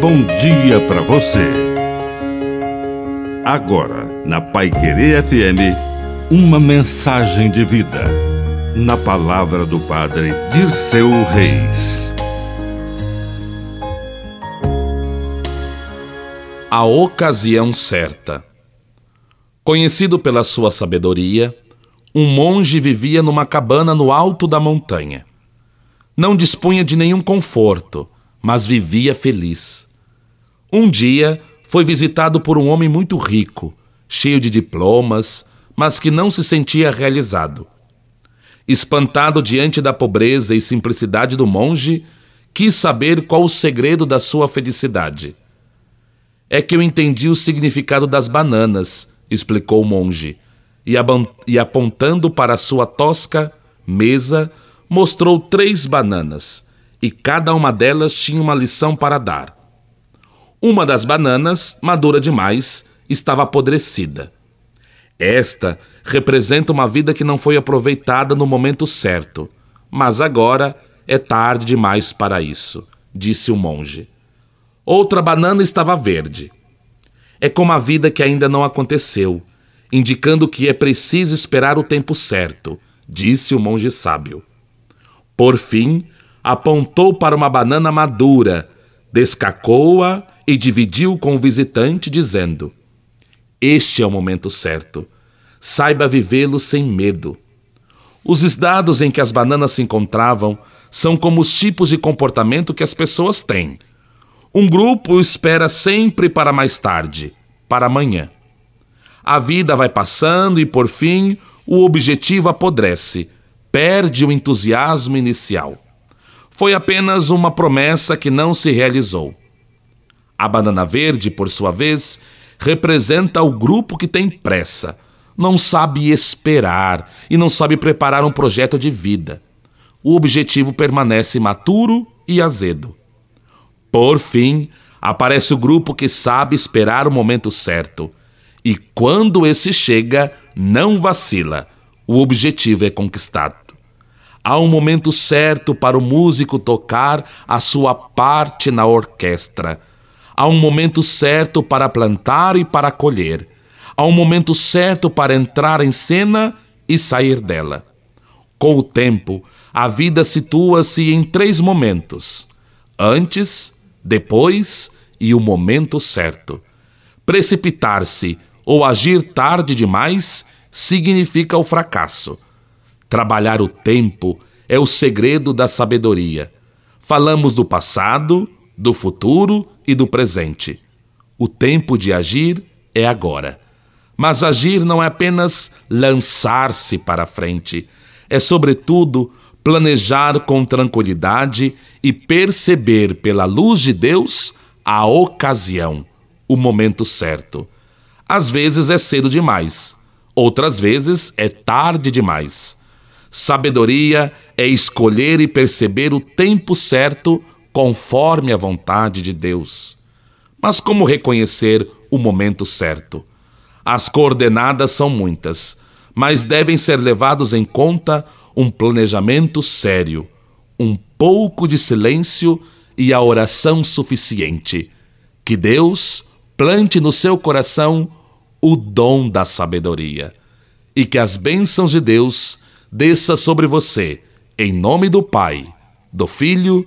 bom dia para você. Agora, na Pai Querer FM, uma mensagem de vida. Na palavra do Padre Dirceu Reis. A ocasião certa. Conhecido pela sua sabedoria, um monge vivia numa cabana no alto da montanha. Não dispunha de nenhum conforto, mas vivia feliz. Um dia foi visitado por um homem muito rico, cheio de diplomas, mas que não se sentia realizado. Espantado diante da pobreza e simplicidade do monge, quis saber qual o segredo da sua felicidade. É que eu entendi o significado das bananas, explicou o monge e, e apontando para sua tosca mesa, mostrou três bananas, e cada uma delas tinha uma lição para dar. Uma das bananas, madura demais, estava apodrecida. Esta representa uma vida que não foi aproveitada no momento certo, mas agora é tarde demais para isso, disse o monge. Outra banana estava verde. É como a vida que ainda não aconteceu, indicando que é preciso esperar o tempo certo, disse o monge sábio. Por fim, apontou para uma banana madura, descacou-a e dividiu com o visitante, dizendo: Este é o momento certo. Saiba vivê-lo sem medo. Os estados em que as bananas se encontravam são como os tipos de comportamento que as pessoas têm. Um grupo espera sempre para mais tarde, para amanhã. A vida vai passando e, por fim, o objetivo apodrece, perde o entusiasmo inicial. Foi apenas uma promessa que não se realizou. A banana verde, por sua vez, representa o grupo que tem pressa, não sabe esperar e não sabe preparar um projeto de vida. O objetivo permanece maturo e azedo. Por fim, aparece o grupo que sabe esperar o momento certo e quando esse chega, não vacila. O objetivo é conquistado. Há um momento certo para o músico tocar a sua parte na orquestra. Há um momento certo para plantar e para colher. Há um momento certo para entrar em cena e sair dela. Com o tempo, a vida situa-se em três momentos: antes, depois e o momento certo. Precipitar-se ou agir tarde demais significa o fracasso. Trabalhar o tempo é o segredo da sabedoria. Falamos do passado, do futuro e do presente. O tempo de agir é agora. Mas agir não é apenas lançar-se para frente, é, sobretudo, planejar com tranquilidade e perceber pela luz de Deus a ocasião, o momento certo. Às vezes é cedo demais, outras vezes é tarde demais. Sabedoria é escolher e perceber o tempo certo conforme a vontade de Deus. Mas como reconhecer o momento certo? As coordenadas são muitas, mas devem ser levados em conta um planejamento sério, um pouco de silêncio e a oração suficiente. Que Deus plante no seu coração o dom da sabedoria. E que as bênçãos de Deus desça sobre você, em nome do Pai, do Filho